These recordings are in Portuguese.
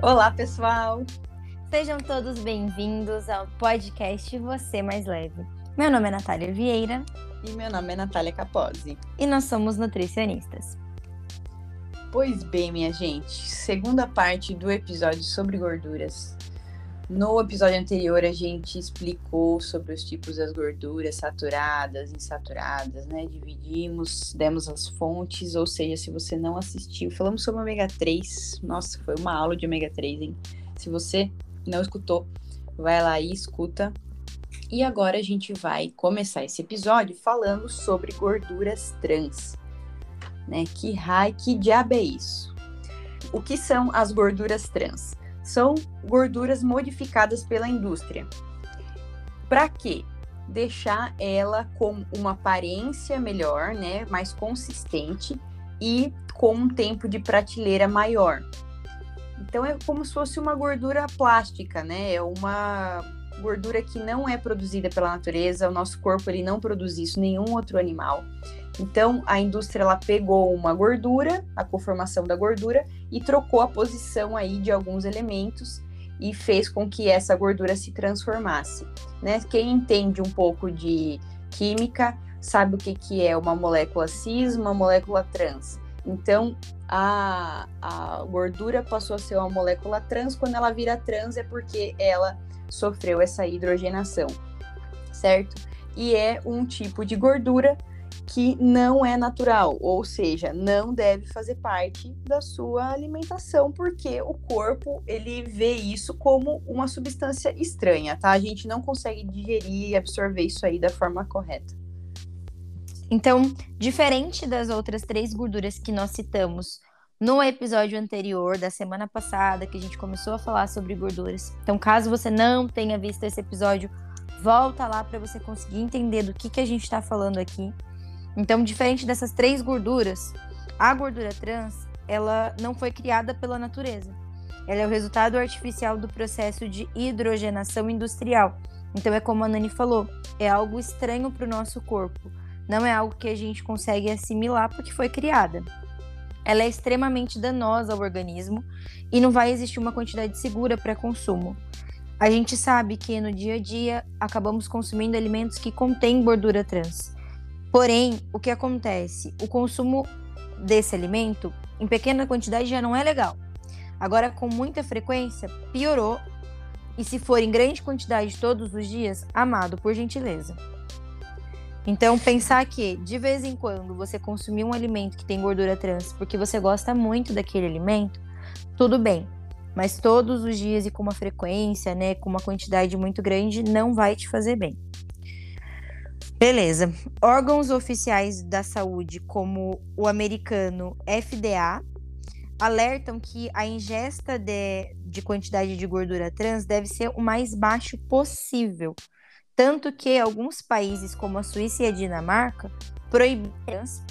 Olá, pessoal! Sejam todos bem-vindos ao podcast Você Mais Leve. Meu nome é Natália Vieira. E meu nome é Natália Capozzi. E nós somos nutricionistas. Pois bem, minha gente, segunda parte do episódio sobre gorduras. No episódio anterior, a gente explicou sobre os tipos das gorduras saturadas, insaturadas, né? Dividimos, demos as fontes, ou seja, se você não assistiu, falamos sobre ômega 3. Nossa, foi uma aula de ômega 3, hein? Se você não escutou, vai lá e escuta. E agora a gente vai começar esse episódio falando sobre gorduras trans. Né? Que raio, que diabo é isso? O que são as gorduras trans? São gorduras modificadas pela indústria. Para quê? Deixar ela com uma aparência melhor, né, mais consistente e com um tempo de prateleira maior. Então é como se fosse uma gordura plástica, né? É uma gordura que não é produzida pela natureza, o nosso corpo ele não produz isso, nenhum outro animal. Então, a indústria ela pegou uma gordura, a conformação da gordura, e trocou a posição aí de alguns elementos e fez com que essa gordura se transformasse. Né? Quem entende um pouco de química sabe o que, que é uma molécula cis, uma molécula trans. Então, a, a gordura passou a ser uma molécula trans. Quando ela vira trans, é porque ela sofreu essa hidrogenação, certo? E é um tipo de gordura que não é natural, ou seja, não deve fazer parte da sua alimentação, porque o corpo ele vê isso como uma substância estranha, tá? A gente não consegue digerir e absorver isso aí da forma correta. Então, diferente das outras três gorduras que nós citamos no episódio anterior da semana passada, que a gente começou a falar sobre gorduras. Então, caso você não tenha visto esse episódio, volta lá para você conseguir entender do que, que a gente está falando aqui. Então, diferente dessas três gorduras, a gordura trans, ela não foi criada pela natureza. Ela é o resultado artificial do processo de hidrogenação industrial. Então, é como a Nani falou, é algo estranho para o nosso corpo. Não é algo que a gente consegue assimilar porque foi criada. Ela é extremamente danosa ao organismo e não vai existir uma quantidade segura para consumo. A gente sabe que no dia a dia acabamos consumindo alimentos que contêm gordura trans. Porém, o que acontece? O consumo desse alimento em pequena quantidade já não é legal. Agora, com muita frequência, piorou. E se for em grande quantidade todos os dias, amado, por gentileza. Então, pensar que de vez em quando você consumir um alimento que tem gordura trans porque você gosta muito daquele alimento, tudo bem. Mas todos os dias e com uma frequência, né, com uma quantidade muito grande, não vai te fazer bem. Beleza. Órgãos oficiais da saúde, como o americano FDA, alertam que a ingesta de, de quantidade de gordura trans deve ser o mais baixo possível. Tanto que alguns países, como a Suíça e a Dinamarca, proíbem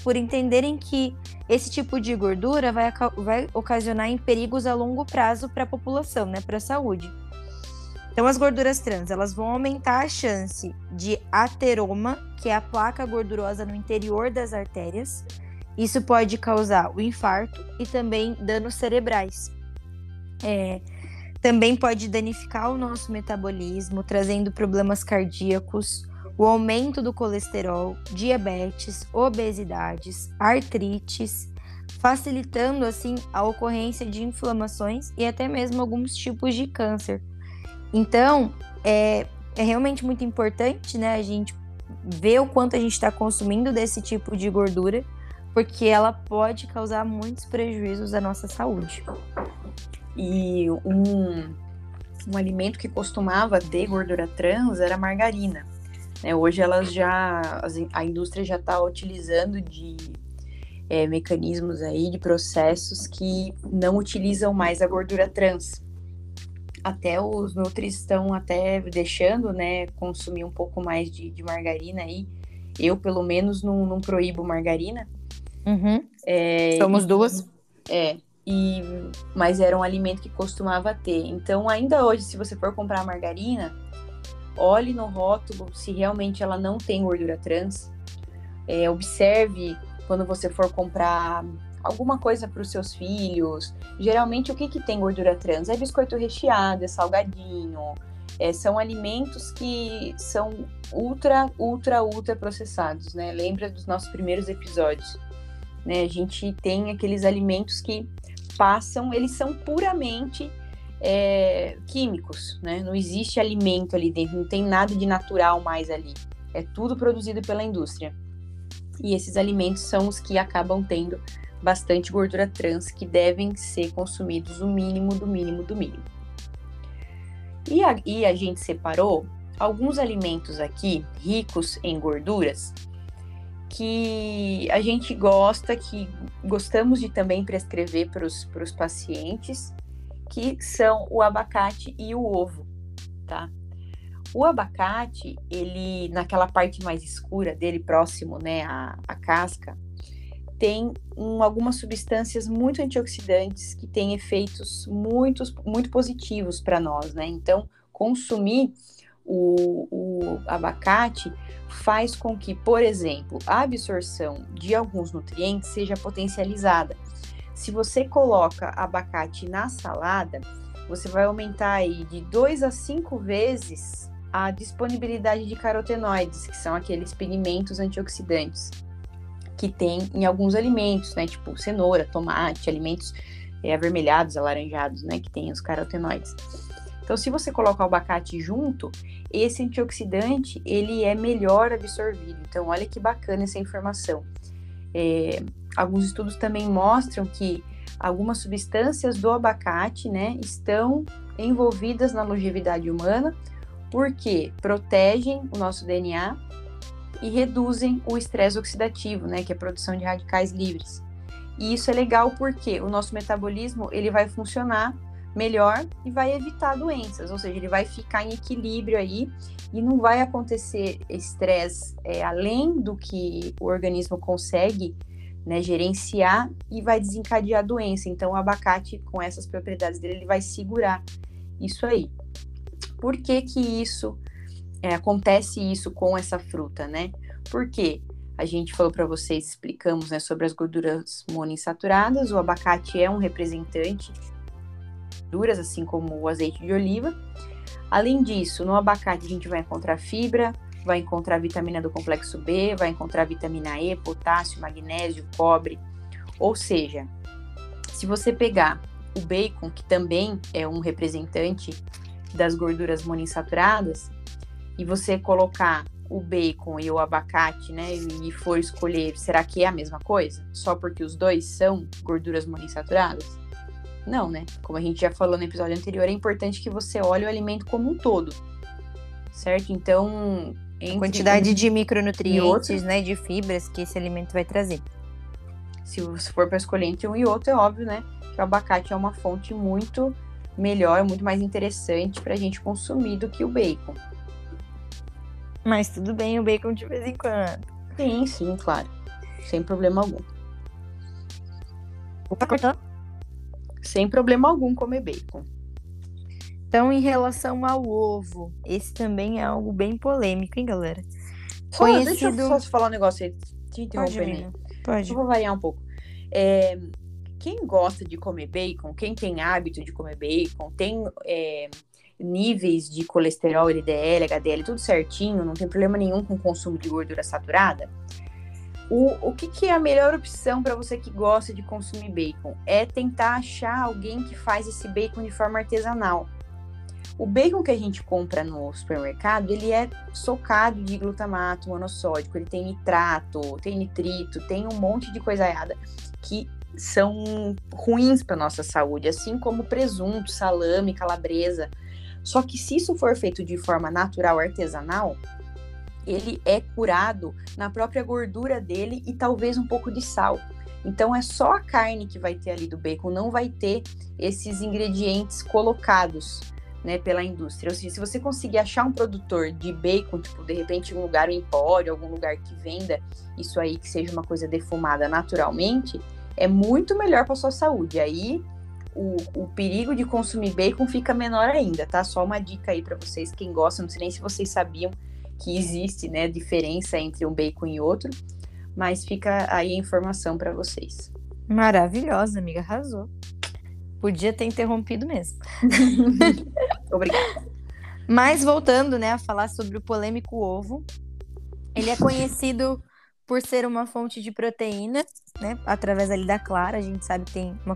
por entenderem que esse tipo de gordura vai, vai ocasionar em perigos a longo prazo para a população, né, para a saúde. Então, as gorduras trans, elas vão aumentar a chance de ateroma, que é a placa gordurosa no interior das artérias. Isso pode causar o infarto e também danos cerebrais. É, também pode danificar o nosso metabolismo, trazendo problemas cardíacos, o aumento do colesterol, diabetes, obesidades, artrites, facilitando assim a ocorrência de inflamações e até mesmo alguns tipos de câncer então, é, é realmente muito importante, né, a gente ver o quanto a gente está consumindo desse tipo de gordura, porque ela pode causar muitos prejuízos à nossa saúde. E um, um alimento que costumava ter gordura trans era a margarina. Né? Hoje elas já a indústria já está utilizando de é, mecanismos aí de processos que não utilizam mais a gordura trans até os nutris estão até deixando, né, consumir um pouco mais de, de margarina aí. Eu, pelo menos, não, não proíbo margarina. Uhum. É, Somos e, duas. É, e, mas era um alimento que costumava ter. Então, ainda hoje, se você for comprar margarina, olhe no rótulo se realmente ela não tem gordura trans. É, observe quando você for comprar alguma coisa para os seus filhos. Geralmente, o que, que tem gordura trans? É biscoito recheado, é salgadinho, é, são alimentos que são ultra, ultra, ultra processados, né? Lembra dos nossos primeiros episódios, né? A gente tem aqueles alimentos que passam, eles são puramente é, químicos, né? Não existe alimento ali dentro, não tem nada de natural mais ali. É tudo produzido pela indústria. E esses alimentos são os que acabam tendo bastante gordura trans, que devem ser consumidos o mínimo do mínimo do mínimo. E a, e a gente separou alguns alimentos aqui ricos em gorduras que a gente gosta, que gostamos de também prescrever para os pacientes, que são o abacate e o ovo, tá? O abacate, ele, naquela parte mais escura dele, próximo, né, à, à casca, tem um, algumas substâncias muito antioxidantes que têm efeitos muito, muito positivos para nós, né? Então, consumir o, o abacate faz com que, por exemplo, a absorção de alguns nutrientes seja potencializada. Se você coloca abacate na salada, você vai aumentar aí de 2 a 5 vezes a disponibilidade de carotenoides, que são aqueles pigmentos antioxidantes que tem em alguns alimentos, né? Tipo cenoura, tomate, alimentos é, avermelhados, alaranjados, né? Que tem os carotenoides. Então, se você colocar o abacate junto, esse antioxidante ele é melhor absorvido. Então, olha que bacana essa informação. É, alguns estudos também mostram que algumas substâncias do abacate, né, estão envolvidas na longevidade humana, porque protegem o nosso DNA e reduzem o estresse oxidativo, né, que é a produção de radicais livres. E isso é legal porque o nosso metabolismo ele vai funcionar melhor e vai evitar doenças, ou seja, ele vai ficar em equilíbrio aí e não vai acontecer estresse é, além do que o organismo consegue né, gerenciar e vai desencadear a doença. Então, o abacate, com essas propriedades dele, ele vai segurar isso aí. Por que que isso é, acontece isso com essa fruta, né? Porque a gente falou para vocês, explicamos né, sobre as gorduras monoinsaturadas, o abacate é um representante duras, assim como o azeite de oliva. Além disso, no abacate a gente vai encontrar fibra, vai encontrar vitamina do complexo B, vai encontrar vitamina E, potássio, magnésio, cobre. Ou seja, se você pegar o bacon, que também é um representante das gorduras monoinsaturadas, e você colocar o bacon e o abacate, né, e for escolher, será que é a mesma coisa? Só porque os dois são gorduras monoinsaturadas? Não, né? Como a gente já falou no episódio anterior, é importante que você olhe o alimento como um todo, certo? Então, a quantidade de micronutrientes, né, de fibras que esse alimento vai trazer. Se for para escolher entre um e outro, é óbvio, né, que o abacate é uma fonte muito melhor, muito mais interessante para a gente consumir do que o bacon. Mas tudo bem o bacon de vez em quando. Sim, sim, claro. Sem problema algum. Opa, cortou? Sem problema algum comer bacon. Então, em relação ao ovo, esse também é algo bem polêmico, hein, galera? Só, Conhecido... Deixa eu só falar um negócio aí, te interrompendo né? Pode. Eu vou variar um pouco. É, quem gosta de comer bacon, quem tem hábito de comer bacon, tem é, níveis de colesterol, LDL, HDL, tudo certinho, não tem problema nenhum com o consumo de gordura saturada, o, o que, que é a melhor opção para você que gosta de consumir bacon? É tentar achar alguém que faz esse bacon de forma artesanal. O bacon que a gente compra no supermercado, ele é socado de glutamato monossódico, ele tem nitrato, tem nitrito, tem um monte de coisa errada que são ruins para nossa saúde, assim como presunto, salame, calabresa. Só que se isso for feito de forma natural, artesanal, ele é curado na própria gordura dele e talvez um pouco de sal. Então é só a carne que vai ter ali do bacon, não vai ter esses ingredientes colocados né, pela indústria. Ou seja, se você conseguir achar um produtor de bacon, tipo, de repente um lugar, um empório, algum lugar que venda isso aí, que seja uma coisa defumada naturalmente, é muito melhor para sua saúde. Aí o, o perigo de consumir bacon fica menor ainda, tá? Só uma dica aí para vocês, quem gosta, não sei nem se vocês sabiam que existe, né, diferença entre um bacon e outro, mas fica aí a informação para vocês. Maravilhosa, amiga, arrasou. Podia ter interrompido mesmo. Obrigada. Mas voltando, né, a falar sobre o polêmico ovo, ele é conhecido por ser uma fonte de proteína, né, através ali da clara, a gente sabe que tem uma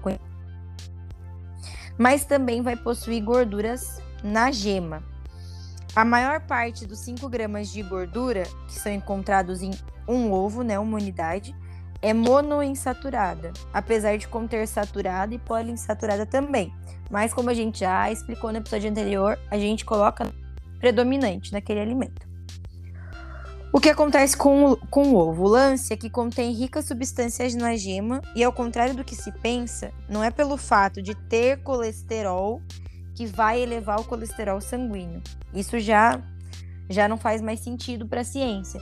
mas também vai possuir gorduras na gema. A maior parte dos 5 gramas de gordura que são encontrados em um ovo, né, uma unidade, é monoinsaturada, apesar de conter saturada e poliinsaturada também. Mas como a gente já explicou no episódio anterior, a gente coloca predominante naquele alimento. O que acontece com com o ovo? O lance é que contém ricas substâncias na gema e, ao contrário do que se pensa, não é pelo fato de ter colesterol que vai elevar o colesterol sanguíneo. Isso já, já não faz mais sentido para a ciência.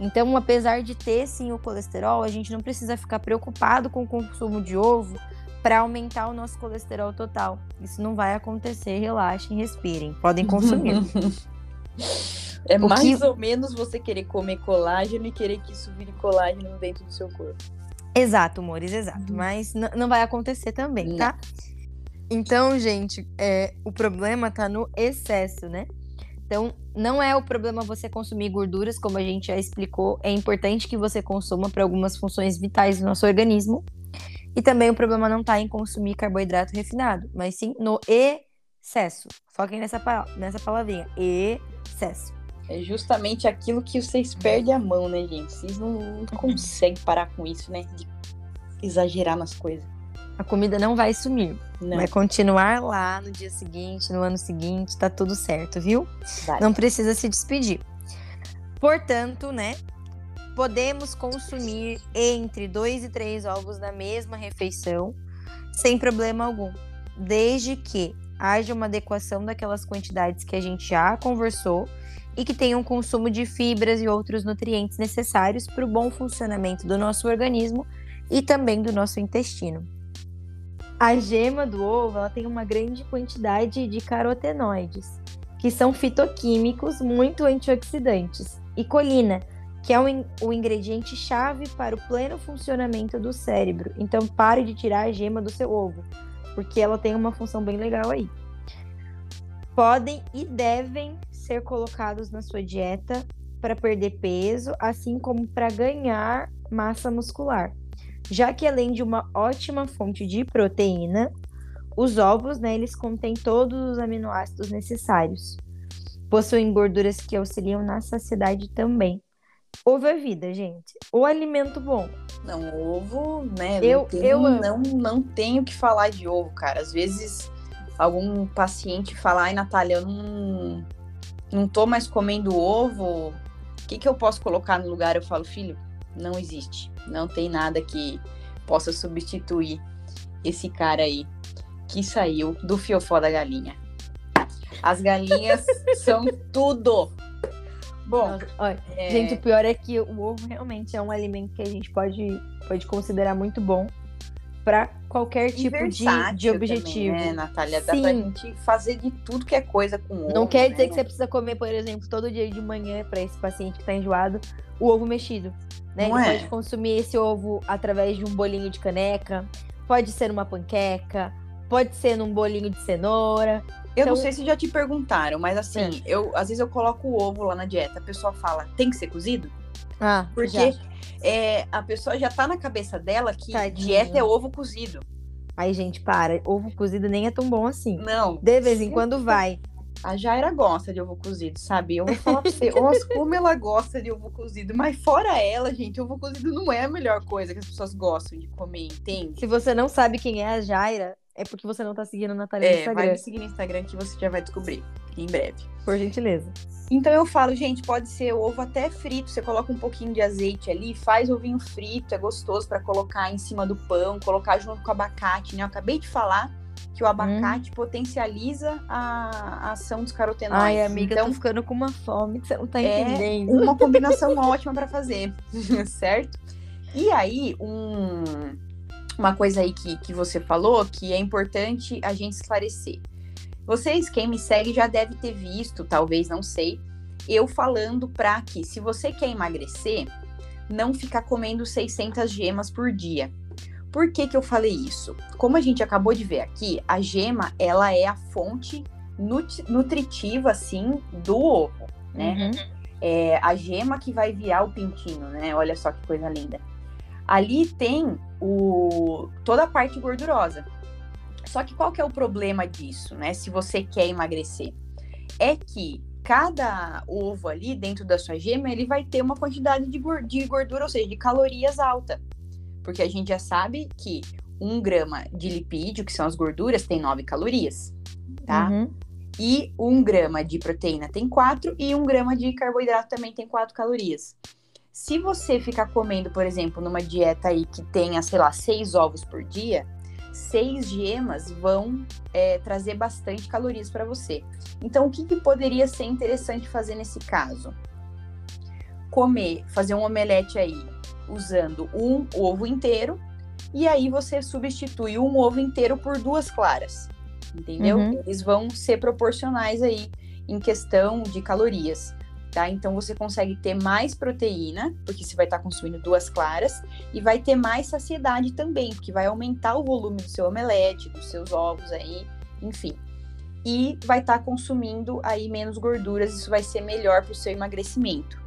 Então, apesar de ter sim o colesterol, a gente não precisa ficar preocupado com o consumo de ovo para aumentar o nosso colesterol total. Isso não vai acontecer, relaxem, respirem. Podem consumir. é o mais que... ou menos você querer comer colágeno e querer que isso vire colágeno dentro do seu corpo. Exato, Mores, exato. Uhum. Mas não vai acontecer também, tá? Então, gente, é, o problema tá no excesso, né? Então, não é o problema você consumir gorduras, como a gente já explicou. É importante que você consuma para algumas funções vitais do nosso organismo. E também o problema não está em consumir carboidrato refinado, mas sim no excesso. Foquem nessa, nessa palavrinha, excesso. É justamente aquilo que vocês perdem a mão, né, gente? Vocês não, não conseguem parar com isso, né? De exagerar nas coisas a comida não vai sumir. Não. Vai continuar lá no dia seguinte, no ano seguinte, tá tudo certo, viu? Não precisa se despedir. Portanto, né? Podemos consumir entre dois e três ovos na mesma refeição, sem problema algum, desde que haja uma adequação daquelas quantidades que a gente já conversou e que tenha um consumo de fibras e outros nutrientes necessários para o bom funcionamento do nosso organismo e também do nosso intestino. A gema do ovo ela tem uma grande quantidade de carotenoides, que são fitoquímicos muito antioxidantes, e colina, que é o, ingrediente chave para o pleno funcionamento do cérebro. Então pare de tirar a gema do seu ovo, porque ela tem uma função bem legal aí. Podem e devem ser colocados na sua dieta para perder peso, assim como para ganhar massa muscular já que além de uma ótima fonte de proteína, os ovos, né, eles contêm todos os aminoácidos necessários. Possuem gorduras que auxiliam na saciedade também. Ovo é vida, gente. O alimento bom. Não, ovo, né? Eu, não, tenho, eu não, não tenho que falar de ovo, cara. Às vezes algum paciente fala, ai, Natália, eu não, não tô mais comendo ovo. O que, que eu posso colocar no lugar? Eu falo, filho, não existe. Não tem nada que possa substituir esse cara aí que saiu do fiofó da galinha. As galinhas são tudo. Bom, olha, é... gente, o pior é que o ovo realmente é um alimento que a gente pode, pode considerar muito bom para qualquer tipo de, de objetivo. Também, né, Natália? Dá Sim. pra gente fazer de tudo que é coisa com ovo. Não quer dizer né? que você precisa comer, por exemplo, todo dia de manhã para esse paciente que tá enjoado, o ovo mexido. Né? Ele é? pode consumir esse ovo através de um bolinho de caneca, pode ser uma panqueca, pode ser num bolinho de cenoura. Eu então... não sei se já te perguntaram, mas assim, é. eu às vezes eu coloco o ovo lá na dieta, a pessoa fala, tem que ser cozido? Ah, porque é, a pessoa já tá na cabeça dela que Tadinho. dieta é ovo cozido. Aí, gente, para. Ovo cozido nem é tão bom assim. Não. De vez em quando vai. A Jaira gosta de ovo cozido, sabe? Eu vou falar pra você, nossa, como ela gosta de ovo cozido. Mas fora ela, gente, ovo cozido não é a melhor coisa que as pessoas gostam de comer, entende? Se você não sabe quem é a Jaira, é porque você não tá seguindo a Natália no é, Instagram. vai me seguir no Instagram que você já vai descobrir em breve. Por gentileza. Então eu falo, gente, pode ser ovo até frito. Você coloca um pouquinho de azeite ali, faz ovinho frito, é gostoso para colocar em cima do pão, colocar junto com o abacate, né? Eu acabei de falar que o abacate hum. potencializa a, a, ação dos carotenoides. Ai, amiga, então, tô ficando com uma fome que você não tá é entendendo. Uma combinação ótima para fazer, certo? E aí, um, uma coisa aí que, que você falou que é importante a gente esclarecer. Vocês, quem me segue, já deve ter visto, talvez, não sei, eu falando para que, se você quer emagrecer, não ficar comendo 600 gemas por dia Por que, que eu falei isso? Como a gente acabou de ver aqui, a gema ela é a fonte nutritiva, assim, do ovo, né? Uhum. É a gema que vai virar o pintinho, né? Olha só que coisa linda. Ali tem o, toda a parte gordurosa. Só que qual que é o problema disso, né? Se você quer emagrecer, é que cada ovo ali dentro da sua gema ele vai ter uma quantidade de gordura, ou seja, de calorias alta porque a gente já sabe que um grama de lipídio, que são as gorduras, tem 9 calorias, tá? Uhum. E um grama de proteína tem 4 e um grama de carboidrato também tem 4 calorias. Se você ficar comendo, por exemplo, numa dieta aí que tenha, sei lá, 6 ovos por dia, seis gemas vão é, trazer bastante calorias para você. Então, o que, que poderia ser interessante fazer nesse caso? Comer, fazer um omelete aí usando um ovo inteiro e aí você substitui um ovo inteiro por duas claras, entendeu? Uhum. Eles vão ser proporcionais aí em questão de calorias, tá? Então você consegue ter mais proteína, porque você vai estar tá consumindo duas claras, e vai ter mais saciedade também, porque vai aumentar o volume do seu omelete, dos seus ovos aí, enfim. E vai estar tá consumindo aí menos gorduras, isso vai ser melhor para o seu emagrecimento.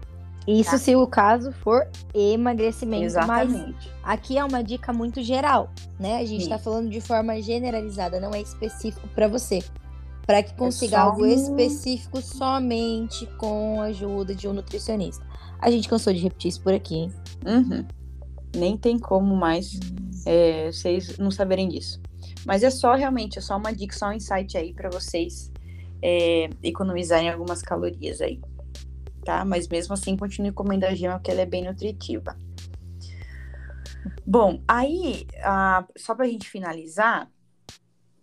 Isso tá. se o caso for emagrecimento. Exatamente. Mas aqui é uma dica muito geral, né? A gente está falando de forma generalizada, não é específico para você. Para que é consiga é algo específico somente com a ajuda de um nutricionista. A gente cansou de repetir isso por aqui, hein? Uhum. Nem tem como mais é, vocês não saberem disso. Mas é só realmente, é só uma dica, só um insight aí para vocês é, economizarem algumas calorias aí tá? Mas mesmo assim, continue comendo a gema, porque ela é bem nutritiva. Bom, aí, uh, só pra gente finalizar,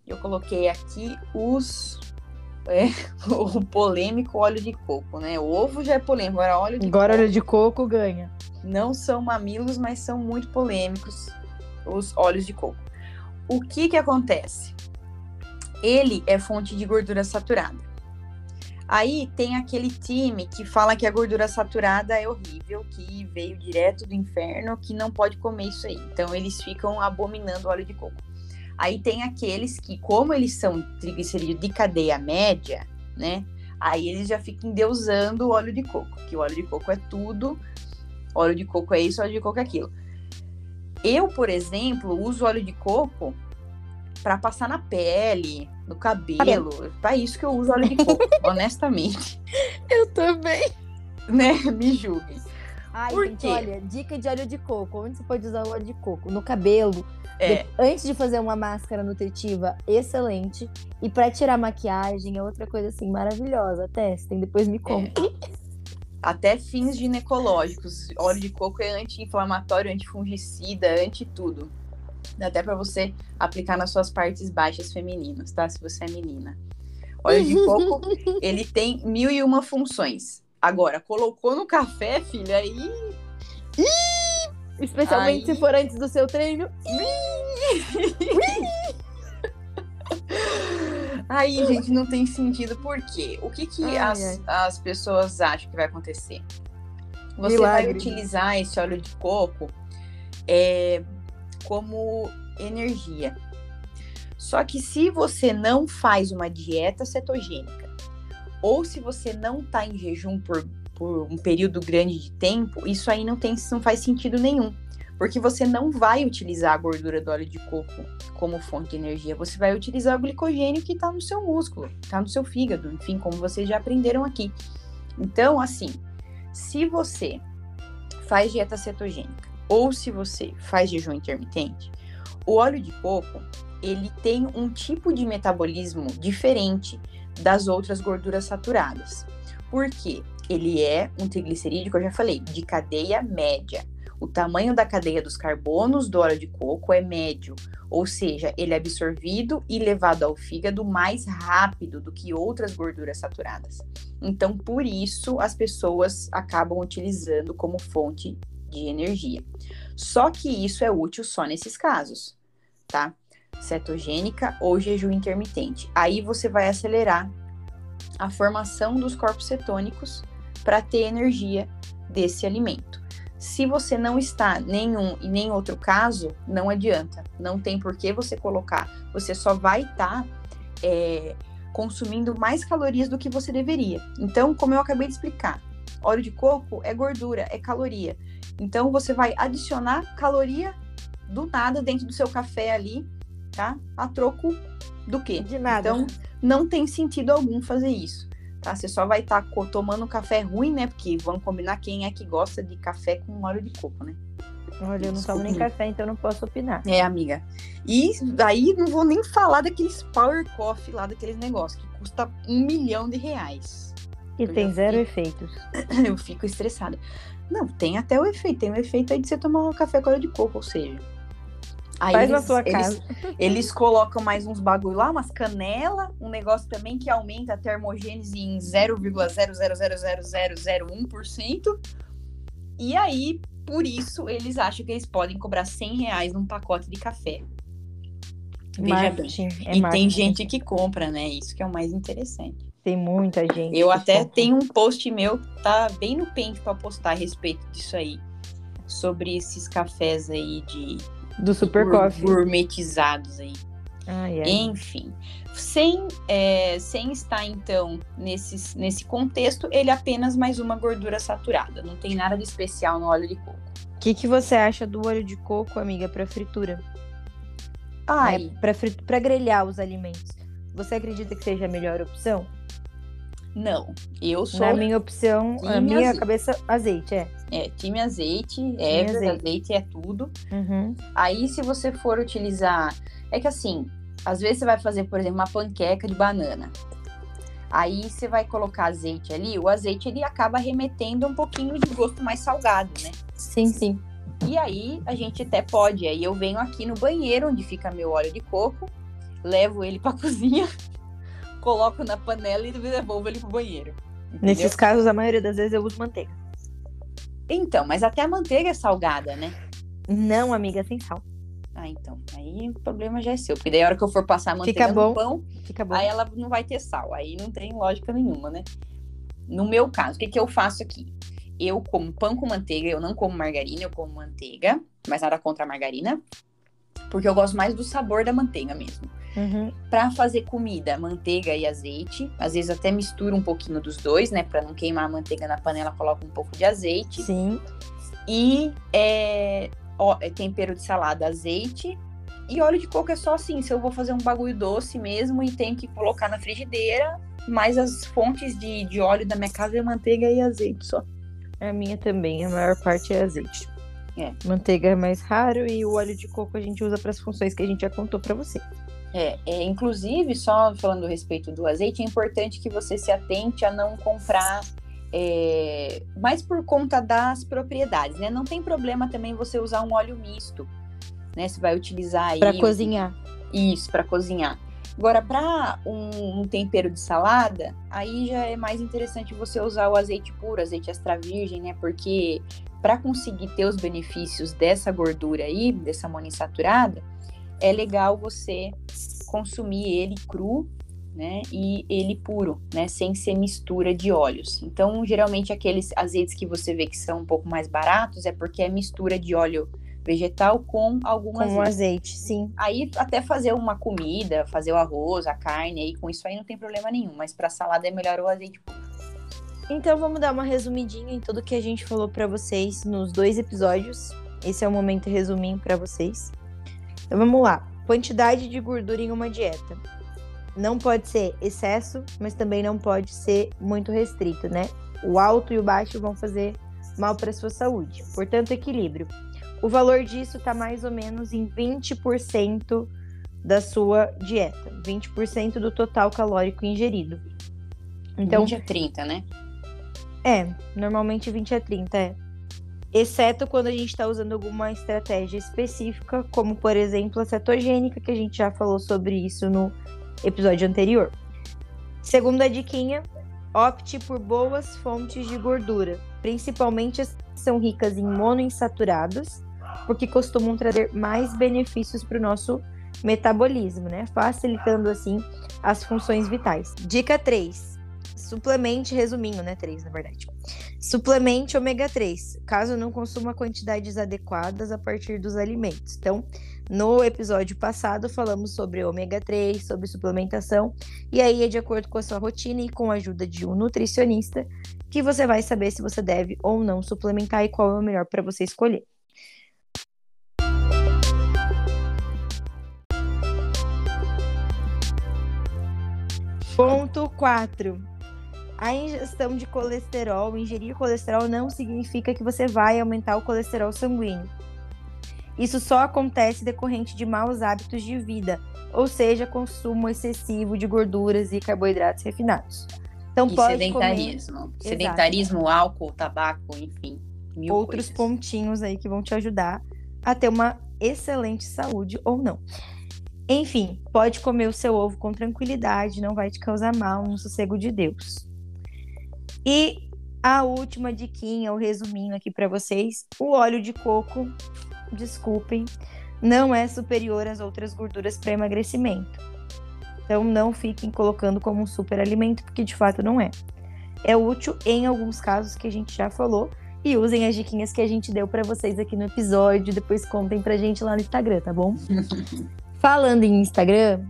eu coloquei aqui os. É, o polêmico óleo de coco, né? O ovo já é polêmico, agora óleo de agora coco. óleo de coco ganha. Não são mamilos, mas são muito polêmicos os óleos de coco. O que que acontece? Ele é fonte de gordura saturada. Aí tem aquele time que fala que a gordura saturada é horrível, que veio direto do inferno, que não pode comer isso aí. Então eles ficam abominando o óleo de coco. Aí tem aqueles que, como eles são triglicerídeos de cadeia média, né? Aí eles já ficam endeusando o óleo de coco, que o óleo de coco é tudo, óleo de coco é isso, óleo de coco é aquilo. Eu, por exemplo, uso óleo de coco para passar na pele, no cabelo. Para isso que eu uso óleo de coco, honestamente. Eu também. Né? Me julguem. Ai, Por gente, quê? olha, dica de óleo de coco. Onde você pode usar o óleo de coco? No cabelo. É. De... Antes de fazer uma máscara nutritiva, excelente. E para tirar maquiagem, é outra coisa assim maravilhosa. Testem, depois me contem. É. Até fins ginecológicos. Óleo de coco é anti-inflamatório, antifungicida, anti-tudo. Dá até para você aplicar nas suas partes baixas femininas, tá? Se você é menina. Óleo de coco, ele tem mil e uma funções. Agora, colocou no café, filha, aí. Especialmente aí... se for antes do seu treino. Aí, gente, não tem sentido. Por quê? O que, que ai, as, ai. as pessoas acham que vai acontecer? Você Milagre. vai utilizar esse óleo de coco é, como energia. Só que se você não faz uma dieta cetogênica, ou se você não está em jejum por, por um período grande de tempo, isso aí não, tem, não faz sentido nenhum. Porque você não vai utilizar a gordura do óleo de coco como fonte de energia. Você vai utilizar o glicogênio que está no seu músculo, está no seu fígado, enfim, como vocês já aprenderam aqui. Então, assim, se você faz dieta cetogênica, ou se você faz jejum intermitente, o óleo de coco ele tem um tipo de metabolismo diferente das outras gorduras saturadas. Porque ele é um triglicerídeo, eu já falei, de cadeia média. O tamanho da cadeia dos carbonos do óleo de coco é médio, ou seja, ele é absorvido e levado ao fígado mais rápido do que outras gorduras saturadas. Então, por isso, as pessoas acabam utilizando como fonte de energia. Só que isso é útil só nesses casos, tá? Cetogênica ou jejum intermitente. Aí você vai acelerar a formação dos corpos cetônicos para ter energia desse alimento. Se você não está nenhum e nem outro caso, não adianta. Não tem por que você colocar. Você só vai estar tá, é, consumindo mais calorias do que você deveria. Então, como eu acabei de explicar, óleo de coco é gordura, é caloria. Então, você vai adicionar caloria do nada dentro do seu café ali, tá? A troco do quê? De nada. Então, não tem sentido algum fazer isso tá? Você só vai estar tá tomando café ruim, né? Porque vamos combinar quem é que gosta de café com óleo de coco, né? Olha, eu não tomo nem café, então não posso opinar. É, amiga. E aí não vou nem falar daqueles Power Coffee lá, daqueles negócios que custa um milhão de reais. E eu tem zero fico... efeitos. eu fico estressada. Não, tem até o efeito. Tem o efeito aí de você tomar um café com óleo de coco, ou seja, Aí Faz eles, na sua casa. Eles, eles, colocam mais uns bagulho lá, umas canela, um negócio também que aumenta a termogênese em 0,0000001%. E aí, por isso, eles acham que eles podem cobrar 100 reais num pacote de café. Veja marketing, bem. É e marketing. tem gente que compra, né? Isso que é o mais interessante. Tem muita gente. Eu até compra. tenho um post meu tá bem no pente para postar a respeito disso aí. Sobre esses cafés aí de do Super Coffee. Gourmetizados aí. Ai, ai. Enfim, sem, é, sem estar então nesse, nesse contexto, ele é apenas mais uma gordura saturada. Não tem nada de especial no óleo de coco. O que, que você acha do óleo de coco, amiga, para fritura? Ai. É, para grelhar os alimentos. Você acredita que seja a melhor opção? Não, eu sou. Na minha opção, a minha azeite. cabeça, azeite, é. É, time azeite, é azeite. azeite é tudo. Uhum. Aí, se você for utilizar. É que assim, às vezes você vai fazer, por exemplo, uma panqueca de banana. Aí você vai colocar azeite ali, o azeite ele acaba remetendo um pouquinho de gosto mais salgado, né? Sim, sim. E aí a gente até pode, aí eu venho aqui no banheiro onde fica meu óleo de coco, levo ele para cozinha coloco na panela e devolvo ele pro banheiro. Entendeu? Nesses casos, a maioria das vezes eu uso manteiga. Então, mas até a manteiga é salgada, né? Não, amiga, sem sal. Ah, então. Aí o problema já é seu. Porque daí a hora que eu for passar a manteiga no pão, Fica bom. aí ela não vai ter sal. Aí não tem lógica nenhuma, né? No meu caso, o que, que eu faço aqui? Eu como pão com manteiga, eu não como margarina, eu como manteiga, mas nada contra a margarina, porque eu gosto mais do sabor da manteiga mesmo. Uhum. Para fazer comida, manteiga e azeite. Às vezes até mistura um pouquinho dos dois, né? Para não queimar a manteiga na panela, coloca um pouco de azeite. Sim. E é, ó, é tempero de salada, azeite. E óleo de coco é só assim, se eu vou fazer um bagulho doce mesmo e tenho que colocar na frigideira, mas as fontes de, de óleo da minha casa é manteiga e azeite só. A minha também, a maior parte é azeite. É. Manteiga é mais raro e o óleo de coco a gente usa para as funções que a gente já contou para você. É, é, inclusive, só falando a respeito do azeite, é importante que você se atente a não comprar é, mais por conta das propriedades, né? Não tem problema também você usar um óleo misto, né? Você vai utilizar aí. Para cozinhar. Isso, para cozinhar. Agora, para um, um, tempero de salada, aí já é mais interessante você usar o azeite puro, azeite extra virgem, né? Porque para conseguir ter os benefícios dessa gordura aí, dessa monoinsaturada, é legal você consumir ele cru, né, e ele puro, né, sem ser mistura de óleos. Então, geralmente aqueles azeites que você vê que são um pouco mais baratos é porque é mistura de óleo vegetal com algum com azeite. azeite, sim. Aí até fazer uma comida, fazer o arroz, a carne, aí com isso aí não tem problema nenhum, mas para salada é melhor o azeite puro. Então vamos dar uma resumidinha em tudo que a gente falou para vocês nos dois episódios. Esse é o momento resuminho para vocês. Então vamos lá. Quantidade de gordura em uma dieta. Não pode ser excesso, mas também não pode ser muito restrito, né? O alto e o baixo vão fazer mal para sua saúde. Portanto, equilíbrio. O valor disso está mais ou menos em 20% da sua dieta, 20% do total calórico ingerido. Então, 20 a 30, né? É, normalmente 20 a 30, é exceto quando a gente está usando alguma estratégia específica, como por exemplo a cetogênica, que a gente já falou sobre isso no episódio anterior. Segunda diquinha, opte por boas fontes de gordura, principalmente as que são ricas em monoinsaturados, porque costumam trazer mais benefícios para o nosso metabolismo, né? Facilitando assim as funções vitais. Dica 3 Suplemente, resumindo, né? 3, na verdade. Suplemente ômega 3, caso não consuma quantidades adequadas a partir dos alimentos. Então, no episódio passado, falamos sobre ômega 3, sobre suplementação, e aí é de acordo com a sua rotina e com a ajuda de um nutricionista que você vai saber se você deve ou não suplementar e qual é o melhor para você escolher. Ponto 4. A ingestão de colesterol, ingerir colesterol não significa que você vai aumentar o colesterol sanguíneo. Isso só acontece decorrente de maus hábitos de vida, ou seja, consumo excessivo de gorduras e carboidratos refinados. Então e pode sedentarismo. Comer... Sedentarismo, Exato. álcool, tabaco, enfim. Outros coisas. pontinhos aí que vão te ajudar a ter uma excelente saúde ou não. Enfim, pode comer o seu ovo com tranquilidade, não vai te causar mal no sossego de Deus. E a última diquinha, o resuminho aqui para vocês, o óleo de coco, desculpem, não é superior às outras gorduras para emagrecimento. Então não fiquem colocando como um super alimento, porque de fato não é. É útil em alguns casos que a gente já falou, e usem as diquinhas que a gente deu para vocês aqui no episódio, depois contem pra gente lá no Instagram, tá bom? Falando em Instagram,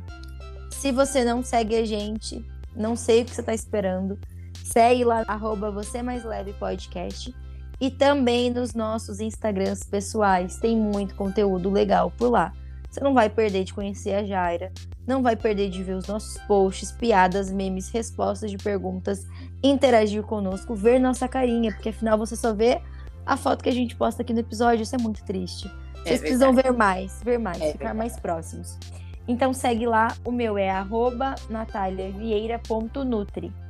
se você não segue a gente, não sei o que você está esperando, segue lá, arroba você mais leve podcast. E também nos nossos Instagrams pessoais, tem muito conteúdo legal por lá. Você não vai perder de conhecer a Jaira, não vai perder de ver os nossos posts, piadas, memes, respostas de perguntas, interagir conosco, ver nossa carinha, porque afinal você só vê a foto que a gente posta aqui no episódio, isso é muito triste. É Vocês precisam ver mais, ver mais, é ficar verdade. mais próximos. Então segue lá, o meu é arroba nataliavieira.nutri.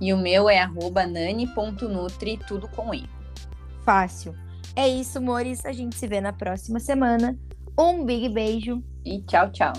E o meu é arroba nani.nutri, tudo com i. Fácil. É isso, amores. A gente se vê na próxima semana. Um big beijo. E tchau, tchau.